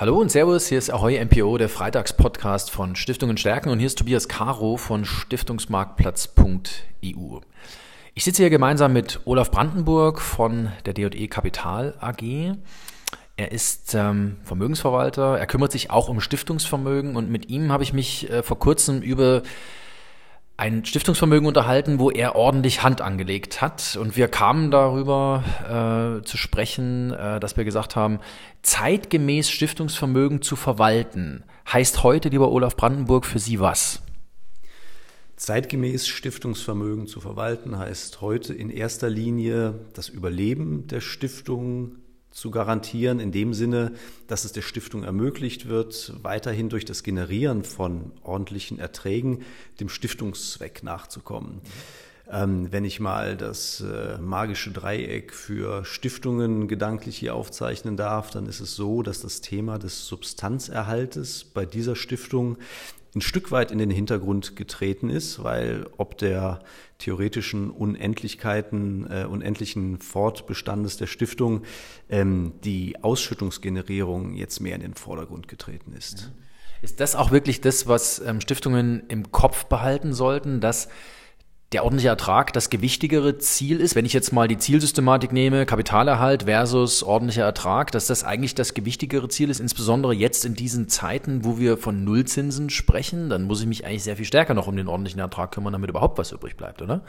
Hallo und Servus, hier ist Ahoy MPO, der Freitagspodcast von Stiftungen stärken und hier ist Tobias Caro von Stiftungsmarktplatz.eu. Ich sitze hier gemeinsam mit Olaf Brandenburg von der DE Kapital AG. Er ist ähm, Vermögensverwalter, er kümmert sich auch um Stiftungsvermögen und mit ihm habe ich mich äh, vor kurzem über ein Stiftungsvermögen unterhalten, wo er ordentlich Hand angelegt hat. Und wir kamen darüber äh, zu sprechen, äh, dass wir gesagt haben, zeitgemäß Stiftungsvermögen zu verwalten, heißt heute, lieber Olaf Brandenburg, für Sie was? Zeitgemäß Stiftungsvermögen zu verwalten heißt heute in erster Linie das Überleben der Stiftung zu garantieren, in dem Sinne, dass es der Stiftung ermöglicht wird, weiterhin durch das Generieren von ordentlichen Erträgen dem Stiftungszweck nachzukommen. Ähm, wenn ich mal das äh, magische Dreieck für Stiftungen gedanklich hier aufzeichnen darf, dann ist es so, dass das Thema des Substanzerhaltes bei dieser Stiftung ein Stück weit in den Hintergrund getreten ist, weil ob der theoretischen Unendlichkeiten, äh, unendlichen Fortbestandes der Stiftung ähm, die Ausschüttungsgenerierung jetzt mehr in den Vordergrund getreten ist. Ist das auch wirklich das, was ähm, Stiftungen im Kopf behalten sollten, dass der ordentliche Ertrag das gewichtigere Ziel ist, wenn ich jetzt mal die Zielsystematik nehme, Kapitalerhalt versus ordentlicher Ertrag, dass das eigentlich das gewichtigere Ziel ist, insbesondere jetzt in diesen Zeiten, wo wir von Nullzinsen sprechen, dann muss ich mich eigentlich sehr viel stärker noch um den ordentlichen Ertrag kümmern, damit überhaupt was übrig bleibt, oder?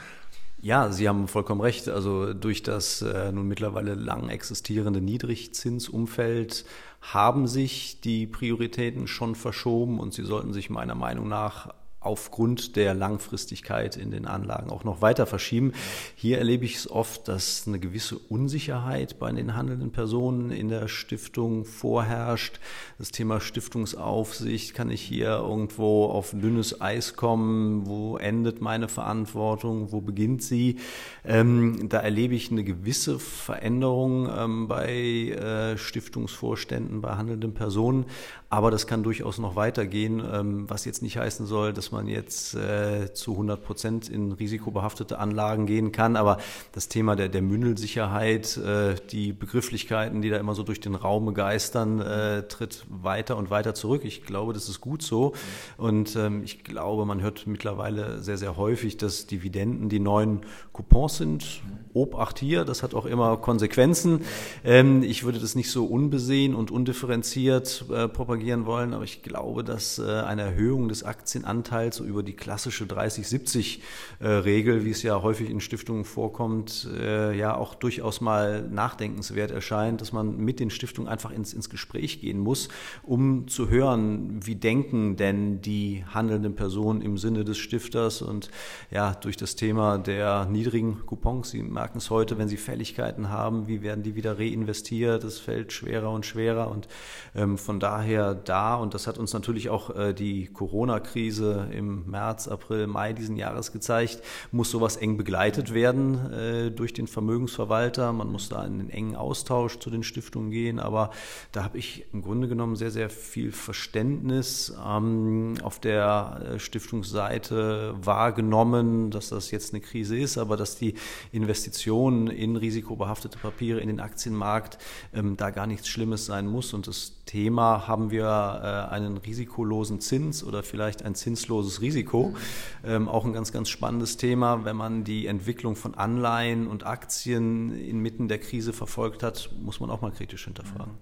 Ja, Sie haben vollkommen recht. Also durch das äh, nun mittlerweile lang existierende Niedrigzinsumfeld haben sich die Prioritäten schon verschoben und sie sollten sich meiner Meinung nach aufgrund der Langfristigkeit in den Anlagen auch noch weiter verschieben. Hier erlebe ich es oft, dass eine gewisse Unsicherheit bei den handelnden Personen in der Stiftung vorherrscht. Das Thema Stiftungsaufsicht, kann ich hier irgendwo auf dünnes Eis kommen? Wo endet meine Verantwortung? Wo beginnt sie? Ähm, da erlebe ich eine gewisse Veränderung ähm, bei äh, Stiftungsvorständen, bei handelnden Personen. Aber das kann durchaus noch weitergehen, ähm, was jetzt nicht heißen soll, dass man jetzt äh, zu 100 Prozent in risikobehaftete Anlagen gehen kann. Aber das Thema der, der Mündelsicherheit, äh, die Begrifflichkeiten, die da immer so durch den Raum geistern, äh, tritt weiter und weiter zurück. Ich glaube, das ist gut so. Und ähm, ich glaube, man hört mittlerweile sehr, sehr häufig, dass Dividenden die neuen Coupons sind. Obacht hier, das hat auch immer Konsequenzen. Ähm, ich würde das nicht so unbesehen und undifferenziert äh, propagieren wollen, aber ich glaube, dass äh, eine Erhöhung des Aktienanteils so über die klassische 30-70-Regel, äh, wie es ja häufig in Stiftungen vorkommt, äh, ja auch durchaus mal nachdenkenswert erscheint, dass man mit den Stiftungen einfach ins, ins Gespräch gehen muss, um zu hören, wie denken denn die handelnden Personen im Sinne des Stifters und ja, durch das Thema der niedrigen Coupons, Sie merken es heute, wenn Sie Fälligkeiten haben, wie werden die wieder reinvestiert? Es fällt schwerer und schwerer und ähm, von daher da, und das hat uns natürlich auch äh, die Corona-Krise im März, April, Mai diesen Jahres gezeigt, muss sowas eng begleitet werden äh, durch den Vermögensverwalter. Man muss da in den engen Austausch zu den Stiftungen gehen, aber da habe ich im Grunde genommen sehr, sehr viel Verständnis ähm, auf der äh, Stiftungsseite wahrgenommen, dass das jetzt eine Krise ist, aber dass die Investitionen Investitionen in risikobehaftete Papiere, in den Aktienmarkt, ähm, da gar nichts Schlimmes sein muss. Und das Thema haben wir äh, einen risikolosen Zins oder vielleicht ein zinsloses Risiko. Ähm, auch ein ganz, ganz spannendes Thema. Wenn man die Entwicklung von Anleihen und Aktien inmitten der Krise verfolgt hat, muss man auch mal kritisch hinterfragen.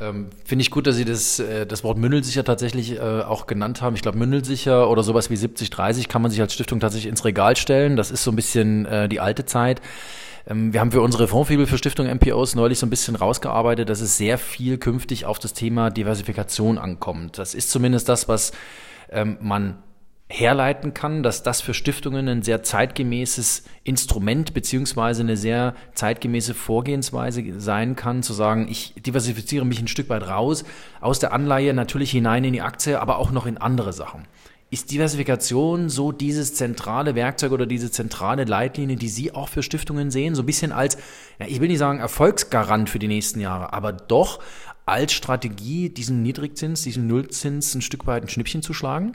Ähm, Finde ich gut, dass Sie das, äh, das Wort Mündelsicher tatsächlich äh, auch genannt haben. Ich glaube, Mündelsicher oder sowas wie 70-30 kann man sich als Stiftung tatsächlich ins Regal stellen. Das ist so ein bisschen äh, die alte Zeit. Ähm, wir haben für unsere Fondsfibel für Stiftung MPOs neulich so ein bisschen rausgearbeitet, dass es sehr viel künftig auf das Thema Diversifikation ankommt. Das ist zumindest das, was ähm, man herleiten kann, dass das für Stiftungen ein sehr zeitgemäßes Instrument beziehungsweise eine sehr zeitgemäße Vorgehensweise sein kann, zu sagen, ich diversifiziere mich ein Stück weit raus aus der Anleihe natürlich hinein in die Aktie, aber auch noch in andere Sachen. Ist Diversifikation so dieses zentrale Werkzeug oder diese zentrale Leitlinie, die Sie auch für Stiftungen sehen? So ein bisschen als, ja, ich will nicht sagen Erfolgsgarant für die nächsten Jahre, aber doch als Strategie, diesen Niedrigzins, diesen Nullzins ein Stück weit ein Schnippchen zu schlagen?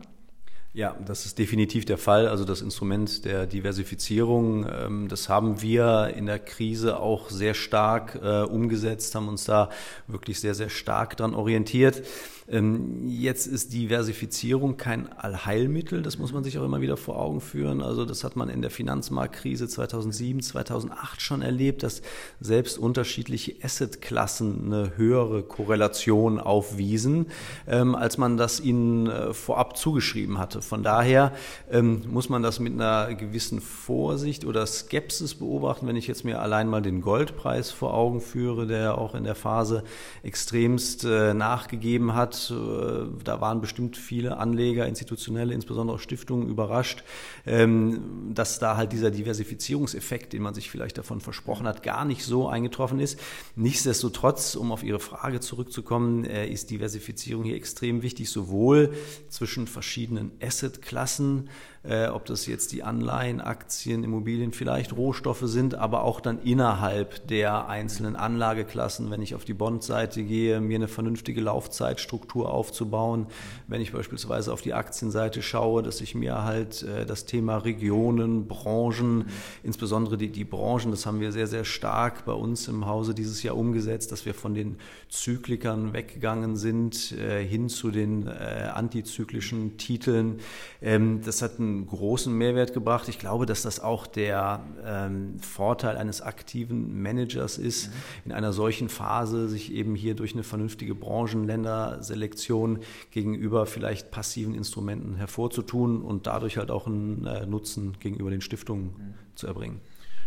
Ja, das ist definitiv der Fall. Also das Instrument der Diversifizierung, ähm, das haben wir in der Krise auch sehr stark äh, umgesetzt, haben uns da wirklich sehr, sehr stark dran orientiert. Ähm, jetzt ist Diversifizierung kein Allheilmittel, das muss man sich auch immer wieder vor Augen führen. Also das hat man in der Finanzmarktkrise 2007, 2008 schon erlebt, dass selbst unterschiedliche Assetklassen eine höhere Korrelation aufwiesen, ähm, als man das ihnen äh, vorab zugeschrieben hatte. Von daher ähm, muss man das mit einer gewissen Vorsicht oder Skepsis beobachten, wenn ich jetzt mir allein mal den Goldpreis vor Augen führe, der auch in der Phase extremst äh, nachgegeben hat äh, da waren bestimmt viele Anleger, institutionelle, insbesondere Stiftungen überrascht, ähm, dass da halt dieser Diversifizierungseffekt, den man sich vielleicht davon versprochen hat, gar nicht so eingetroffen ist. Nichtsdestotrotz, um auf Ihre Frage zurückzukommen, äh, ist Diversifizierung hier extrem wichtig, sowohl zwischen verschiedenen Assetklassen, äh, ob das jetzt die Anleihen, Aktien, Immobilien, vielleicht Rohstoffe sind, aber auch dann innerhalb der einzelnen Anlageklassen, wenn ich auf die Bondseite gehe, mir eine vernünftige Laufzeitstruktur aufzubauen, wenn ich beispielsweise auf die Aktienseite schaue, dass ich mir halt äh, das Thema Regionen, Branchen, insbesondere die, die Branchen, das haben wir sehr, sehr stark bei uns im Hause dieses Jahr umgesetzt, dass wir von den Zyklikern weggegangen sind äh, hin zu den äh, antizyklischen Titeln. Ähm, das hat einen großen Mehrwert gebracht. Ich glaube, dass das auch der ähm, Vorteil eines aktiven Managers ist, mhm. in einer solchen Phase sich eben hier durch eine vernünftige Branchenländerselektion gegenüber vielleicht passiven Instrumenten hervorzutun und dadurch halt auch einen äh, Nutzen gegenüber den Stiftungen mhm. zu erbringen.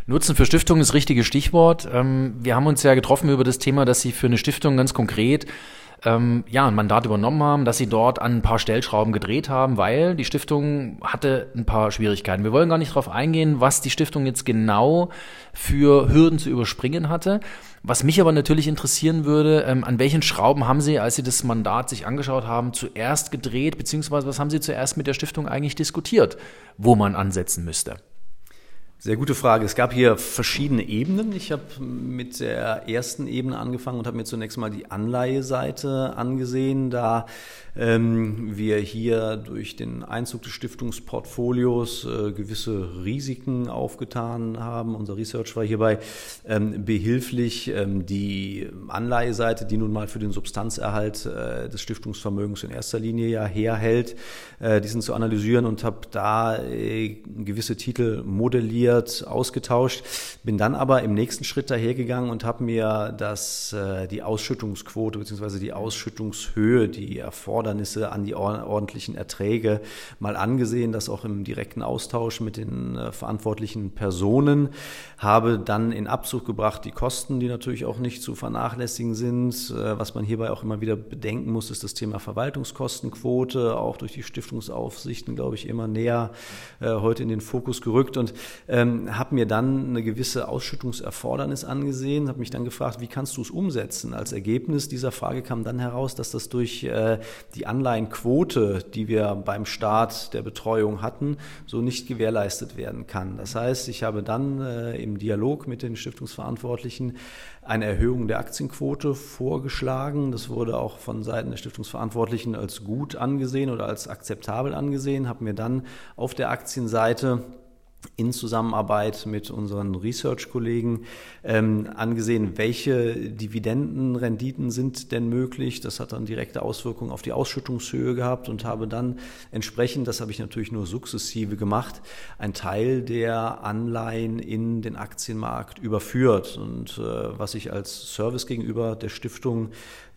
Nutzen für Stiftungen ist das richtige Stichwort. Ähm, wir haben uns ja getroffen über das Thema, dass Sie für eine Stiftung ganz konkret ähm, ja, ein Mandat übernommen haben, dass sie dort an ein paar Stellschrauben gedreht haben, weil die Stiftung hatte ein paar Schwierigkeiten. Wir wollen gar nicht darauf eingehen, was die Stiftung jetzt genau für Hürden zu überspringen hatte. Was mich aber natürlich interessieren würde, ähm, an welchen Schrauben haben Sie, als Sie das Mandat sich angeschaut haben, zuerst gedreht, beziehungsweise was haben Sie zuerst mit der Stiftung eigentlich diskutiert, wo man ansetzen müsste? Sehr gute Frage. Es gab hier verschiedene Ebenen. Ich habe mit der ersten Ebene angefangen und habe mir zunächst mal die Anleiheseite angesehen, da ähm, wir hier durch den Einzug des Stiftungsportfolios äh, gewisse Risiken aufgetan haben. Unser Research war hierbei ähm, behilflich, ähm, die Anleiheseite, die nun mal für den Substanzerhalt äh, des Stiftungsvermögens in erster Linie ja herhält, äh, diesen zu analysieren und habe da äh, gewisse Titel modelliert ausprobiert, ausgetauscht, bin dann aber im nächsten Schritt dahergegangen und habe mir das, äh, die Ausschüttungsquote bzw. die Ausschüttungshöhe, die Erfordernisse an die ordentlichen Erträge mal angesehen, das auch im direkten Austausch mit den äh, verantwortlichen Personen, habe dann in Abzug gebracht die Kosten, die natürlich auch nicht zu vernachlässigen sind. Äh, was man hierbei auch immer wieder bedenken muss, ist das Thema Verwaltungskostenquote, auch durch die Stiftungsaufsichten, glaube ich, immer näher heute in den Fokus gerückt und ähm, habe mir dann eine gewisse Ausschüttungserfordernis angesehen, habe mich dann gefragt, wie kannst du es umsetzen? Als Ergebnis dieser Frage kam dann heraus, dass das durch äh, die Anleihenquote, die wir beim Start der Betreuung hatten, so nicht gewährleistet werden kann. Das heißt, ich habe dann äh, im Dialog mit den Stiftungsverantwortlichen eine Erhöhung der Aktienquote vorgeschlagen. Das wurde auch von Seiten der Stiftungsverantwortlichen als gut angesehen oder als akzeptabel angesehen, habe mir dann auf der Aktienseite in Zusammenarbeit mit unseren Research-Kollegen ähm, angesehen, welche Dividendenrenditen sind denn möglich. Das hat dann direkte Auswirkungen auf die Ausschüttungshöhe gehabt und habe dann entsprechend, das habe ich natürlich nur sukzessive gemacht, ein Teil der Anleihen in den Aktienmarkt überführt. Und äh, was ich als Service gegenüber der Stiftung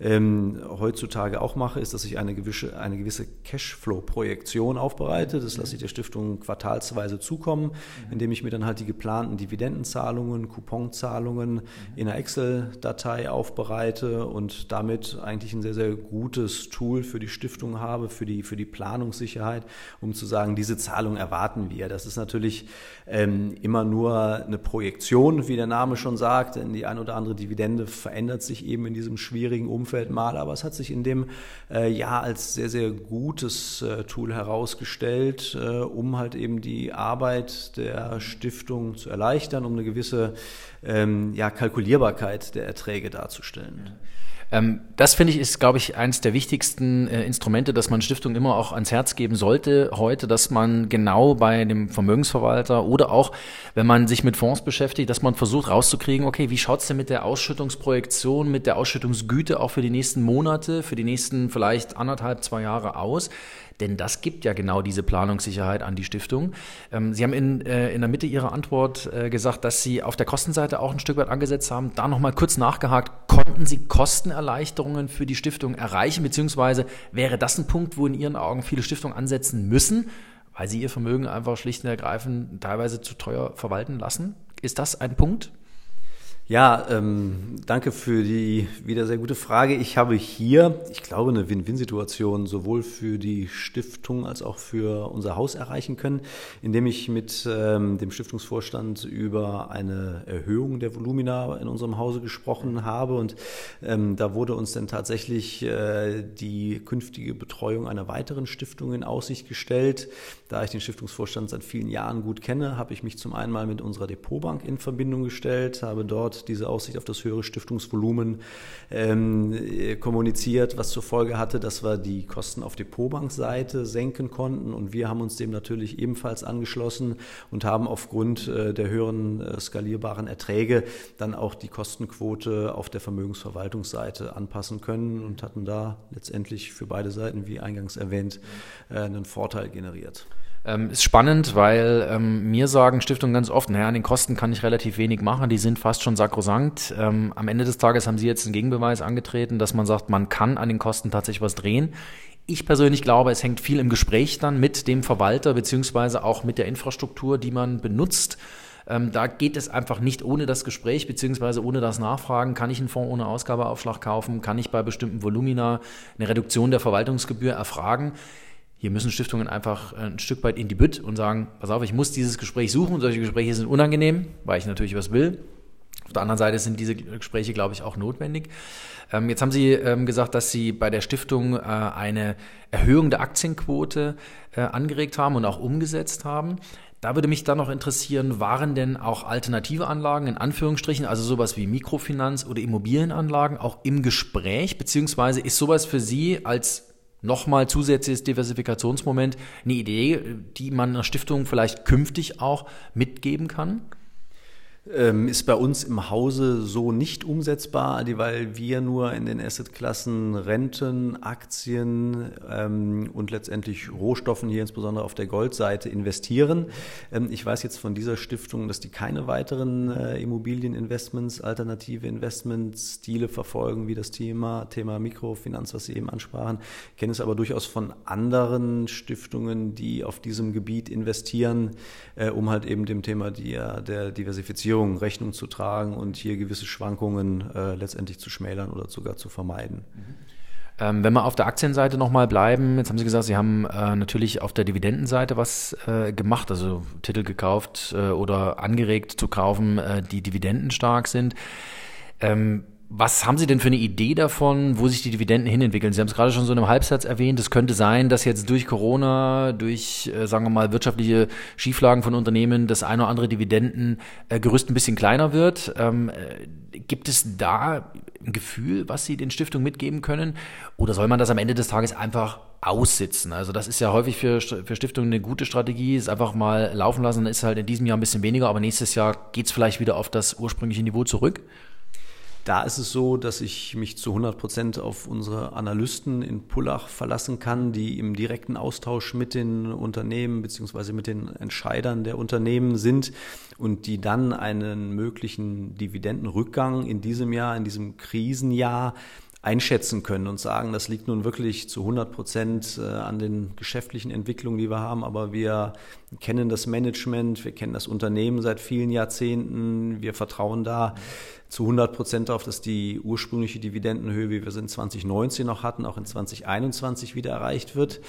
ähm, heutzutage auch mache, ist, dass ich eine gewisse, eine gewisse Cashflow-Projektion aufbereite. Das lasse ich der Stiftung quartalsweise zukommen, indem ich mir dann halt die geplanten Dividendenzahlungen, Couponzahlungen in einer Excel-Datei aufbereite und damit eigentlich ein sehr, sehr gutes Tool für die Stiftung habe, für die, für die Planungssicherheit, um zu sagen, diese Zahlung erwarten wir. Das ist natürlich ähm, immer nur eine Projektion, wie der Name schon sagt, denn die ein oder andere Dividende verändert sich eben in diesem schwierigen Umfeld Umfeld mal, aber es hat sich in dem äh, Jahr als sehr, sehr gutes äh, Tool herausgestellt, äh, um halt eben die Arbeit der Stiftung zu erleichtern, um eine gewisse ähm, ja, Kalkulierbarkeit der Erträge darzustellen. Ähm, das finde ich ist, glaube ich, eines der wichtigsten äh, Instrumente, dass man Stiftungen immer auch ans Herz geben sollte heute, dass man genau bei dem Vermögensverwalter oder auch, wenn man sich mit Fonds beschäftigt, dass man versucht rauszukriegen, okay, wie schaut's denn mit der Ausschüttungsprojektion, mit der Ausschüttungsgüte auch für die nächsten Monate, für die nächsten vielleicht anderthalb, zwei Jahre aus? Denn das gibt ja genau diese Planungssicherheit an die Stiftung. Ähm, Sie haben in, äh, in der Mitte Ihrer Antwort äh, gesagt, dass Sie auf der Kostenseite auch ein Stück weit angesetzt haben. Da nochmal kurz nachgehakt, konnten Sie Kostenerleichterungen für die Stiftung erreichen, beziehungsweise wäre das ein Punkt, wo in Ihren Augen viele Stiftungen ansetzen müssen, weil sie ihr Vermögen einfach schlicht und ergreifend teilweise zu teuer verwalten lassen? Ist das ein Punkt? Ja, ähm, danke für die wieder sehr gute Frage. Ich habe hier, ich glaube, eine Win-Win-Situation sowohl für die Stiftung als auch für unser Haus erreichen können, indem ich mit ähm, dem Stiftungsvorstand über eine Erhöhung der Volumina in unserem Hause gesprochen habe. Und ähm, da wurde uns dann tatsächlich äh, die künftige Betreuung einer weiteren Stiftung in Aussicht gestellt. Da ich den Stiftungsvorstand seit vielen Jahren gut kenne, habe ich mich zum einen mal mit unserer Depotbank in Verbindung gestellt, habe dort dort diese Aussicht auf das höhere Stiftungsvolumen ähm, kommuniziert, was zur Folge hatte, dass wir die Kosten auf Depotbankseite senken konnten. Und wir haben uns dem natürlich ebenfalls angeschlossen und haben aufgrund äh, der höheren äh, skalierbaren Erträge dann auch die Kostenquote auf der Vermögensverwaltungsseite anpassen können und hatten da letztendlich für beide Seiten, wie eingangs erwähnt, äh, einen Vorteil generiert. Ähm, ist spannend, weil ähm, mir sagen Stiftungen ganz oft, naja, an den Kosten kann ich relativ wenig machen, die sind fast schon sakrosankt. Ähm, am Ende des Tages haben Sie jetzt einen Gegenbeweis angetreten, dass man sagt, man kann an den Kosten tatsächlich was drehen. Ich persönlich glaube, es hängt viel im Gespräch dann mit dem Verwalter beziehungsweise auch mit der Infrastruktur, die man benutzt. Ähm, da geht es einfach nicht ohne das Gespräch beziehungsweise ohne das Nachfragen. Kann ich einen Fonds ohne Ausgabeaufschlag kaufen? Kann ich bei bestimmten Volumina eine Reduktion der Verwaltungsgebühr erfragen? Hier müssen Stiftungen einfach ein Stück weit in die Bütt und sagen, pass auf, ich muss dieses Gespräch suchen. Solche Gespräche sind unangenehm, weil ich natürlich was will. Auf der anderen Seite sind diese Gespräche, glaube ich, auch notwendig. Ähm, jetzt haben Sie ähm, gesagt, dass Sie bei der Stiftung äh, eine Erhöhung der Aktienquote äh, angeregt haben und auch umgesetzt haben. Da würde mich dann noch interessieren, waren denn auch alternative Anlagen in Anführungsstrichen, also sowas wie Mikrofinanz oder Immobilienanlagen auch im Gespräch, beziehungsweise ist sowas für Sie als nochmal zusätzliches Diversifikationsmoment, eine Idee, die man einer Stiftung vielleicht künftig auch mitgeben kann? Ähm, ist bei uns im Hause so nicht umsetzbar, weil wir nur in den Assetklassen Renten, Aktien ähm, und letztendlich Rohstoffen hier insbesondere auf der Goldseite investieren. Ähm, ich weiß jetzt von dieser Stiftung, dass die keine weiteren äh, Immobilieninvestments, alternative Investmentstile verfolgen, wie das Thema, Thema Mikrofinanz, was Sie eben ansprachen. Ich kenne es aber durchaus von anderen Stiftungen, die auf diesem Gebiet investieren, äh, um halt eben dem Thema der, der Diversifizierung Regierung Rechnung zu tragen und hier gewisse Schwankungen äh, letztendlich zu schmälern oder sogar zu vermeiden. Ähm, wenn wir auf der Aktienseite nochmal bleiben, jetzt haben Sie gesagt, Sie haben äh, natürlich auf der Dividendenseite was äh, gemacht, also Titel gekauft äh, oder angeregt zu kaufen, äh, die dividendenstark sind. Ähm, was haben Sie denn für eine Idee davon, wo sich die Dividenden hinentwickeln? Sie haben es gerade schon so in einem Halbsatz erwähnt. Es könnte sein, dass jetzt durch Corona, durch, äh, sagen wir mal, wirtschaftliche Schieflagen von Unternehmen das eine oder andere Dividendengerüst ein bisschen kleiner wird. Ähm, äh, gibt es da ein Gefühl, was Sie den Stiftungen mitgeben können? Oder soll man das am Ende des Tages einfach aussitzen? Also das ist ja häufig für, für Stiftungen eine gute Strategie, ist einfach mal laufen lassen, dann ist halt in diesem Jahr ein bisschen weniger, aber nächstes Jahr geht es vielleicht wieder auf das ursprüngliche Niveau zurück. Da ist es so, dass ich mich zu 100 Prozent auf unsere Analysten in Pullach verlassen kann, die im direkten Austausch mit den Unternehmen beziehungsweise mit den Entscheidern der Unternehmen sind und die dann einen möglichen Dividendenrückgang in diesem Jahr, in diesem Krisenjahr einschätzen können und sagen, das liegt nun wirklich zu 100 Prozent äh, an den geschäftlichen Entwicklungen, die wir haben, aber wir kennen das Management, wir kennen das Unternehmen seit vielen Jahrzehnten, wir vertrauen da zu 100 Prozent darauf, dass die ursprüngliche Dividendenhöhe, wie wir sie in 2019 noch hatten, auch in 2021 wieder erreicht wird.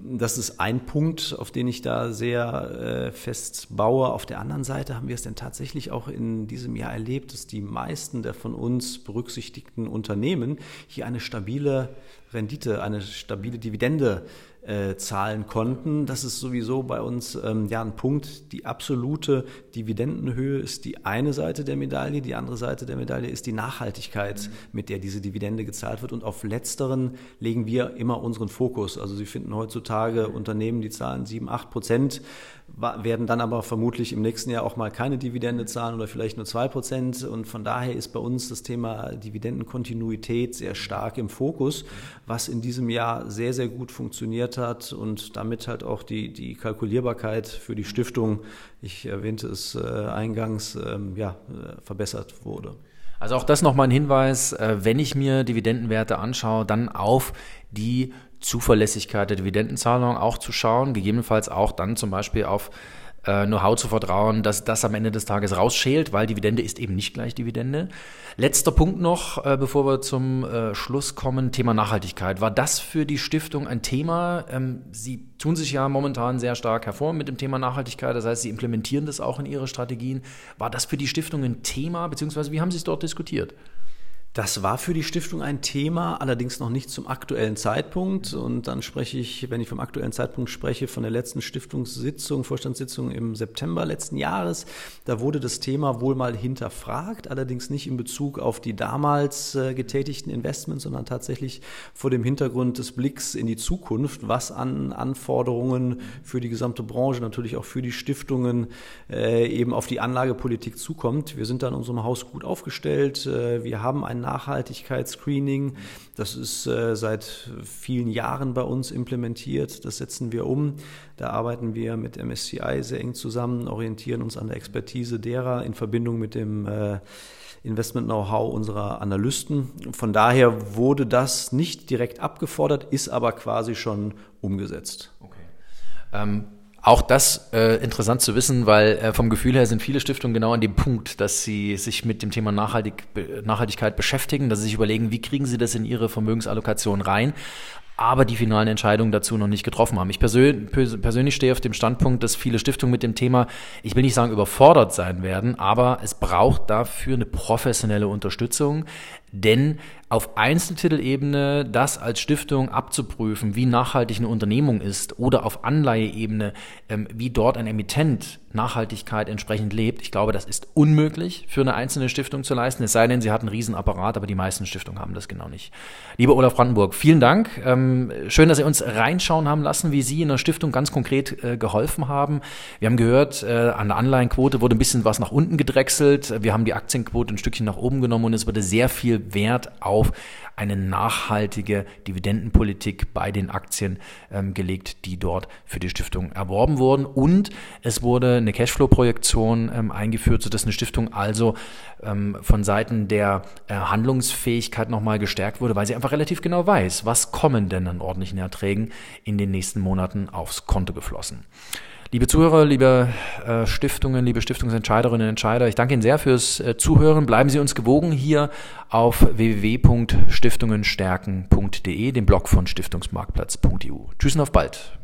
Das ist ein Punkt, auf den ich da sehr äh, fest baue. Auf der anderen Seite haben wir es denn tatsächlich auch in diesem Jahr erlebt, dass die meisten der von uns berücksichtigten Unternehmen hier eine stabile Rendite, eine stabile Dividende äh, zahlen konnten. Das ist sowieso bei uns ähm, ja ein Punkt. Die absolute Dividendenhöhe ist die eine Seite der Medaille. Die andere Seite der Medaille ist die Nachhaltigkeit, mhm. mit der diese Dividende gezahlt wird. Und auf letzteren legen wir immer unseren Fokus. Also Sie finden heutzutage Unternehmen, die zahlen 7, 8 Prozent, werden dann aber vermutlich im nächsten Jahr auch mal keine Dividende zahlen oder vielleicht nur 2 Prozent. Und von daher ist bei uns das Thema Dividendenkontinuität sehr stark im Fokus, was in diesem Jahr sehr, sehr gut funktioniert hat und damit halt auch die, die Kalkulierbarkeit für die Stiftung, ich erwähnte es äh, eingangs, ähm, ja, äh, verbessert wurde. Also auch das nochmal ein Hinweis, äh, wenn ich mir Dividendenwerte anschaue, dann auf die Zuverlässigkeit der Dividendenzahlung auch zu schauen, gegebenenfalls auch dann zum Beispiel auf äh, Know-how zu vertrauen, dass das am Ende des Tages rausschält, weil Dividende ist eben nicht gleich Dividende. Letzter Punkt noch, äh, bevor wir zum äh, Schluss kommen, Thema Nachhaltigkeit. War das für die Stiftung ein Thema? Ähm, Sie tun sich ja momentan sehr stark hervor mit dem Thema Nachhaltigkeit, das heißt, Sie implementieren das auch in Ihre Strategien. War das für die Stiftung ein Thema, beziehungsweise wie haben Sie es dort diskutiert? Das war für die Stiftung ein Thema, allerdings noch nicht zum aktuellen Zeitpunkt. Und dann spreche ich, wenn ich vom aktuellen Zeitpunkt spreche, von der letzten Stiftungssitzung, Vorstandssitzung im September letzten Jahres. Da wurde das Thema wohl mal hinterfragt, allerdings nicht in Bezug auf die damals äh, getätigten Investments, sondern tatsächlich vor dem Hintergrund des Blicks in die Zukunft, was an Anforderungen für die gesamte Branche, natürlich auch für die Stiftungen äh, eben auf die Anlagepolitik zukommt. Wir sind da in unserem Haus gut aufgestellt. Äh, wir haben einen Nachhaltigkeitsscreening. Das ist äh, seit vielen Jahren bei uns implementiert. Das setzen wir um. Da arbeiten wir mit MSCI sehr eng zusammen, orientieren uns an der Expertise derer in Verbindung mit dem äh, Investment-Know-how unserer Analysten. Von daher wurde das nicht direkt abgefordert, ist aber quasi schon umgesetzt. Okay. Ähm auch das äh, interessant zu wissen, weil äh, vom Gefühl her sind viele Stiftungen genau an dem Punkt, dass sie sich mit dem Thema Nachhaltig, Nachhaltigkeit beschäftigen, dass sie sich überlegen, wie kriegen sie das in ihre Vermögensallokation rein aber die finalen Entscheidungen dazu noch nicht getroffen haben. Ich persönlich, persönlich stehe auf dem Standpunkt, dass viele Stiftungen mit dem Thema, ich will nicht sagen überfordert sein werden, aber es braucht dafür eine professionelle Unterstützung, denn auf Einzeltitelebene das als Stiftung abzuprüfen, wie nachhaltig eine Unternehmung ist, oder auf Anleiheebene, ähm, wie dort ein Emittent Nachhaltigkeit entsprechend lebt, ich glaube, das ist unmöglich für eine einzelne Stiftung zu leisten, es sei denn, sie hat einen Riesenapparat, aber die meisten Stiftungen haben das genau nicht. Lieber Olaf Brandenburg, vielen Dank. Ähm, schön, dass Sie uns reinschauen haben lassen, wie Sie in der Stiftung ganz konkret äh, geholfen haben. Wir haben gehört, äh, an der Anleihenquote wurde ein bisschen was nach unten gedrechselt. Wir haben die Aktienquote ein Stückchen nach oben genommen und es wurde sehr Wert auf eine nachhaltige Dividendenpolitik bei den Aktien ähm, gelegt, die dort für die Stiftung erworben wurden. Und es wurde eine Cashflow-Projektion ähm, eingeführt, sodass eine Stiftung also ähm, von Seiten der äh, Handlungsfähigkeit nochmal gestärkt wurde, weil sie einfach relativ genau weiß, was kommen denn an ordentlichen Erträgen in den nächsten Monaten aufs Konto geflossen. Liebe Zuhörer, liebe äh, Stiftungen, liebe Stiftungsentscheiderinnen und Entscheider, ich danke Ihnen sehr fürs äh, Zuhören. Bleiben Sie uns gewogen hier auf www.stiftungenstärken.de, dem Blog von stiftungsmarktplatz.eu. Tschüss und auf bald.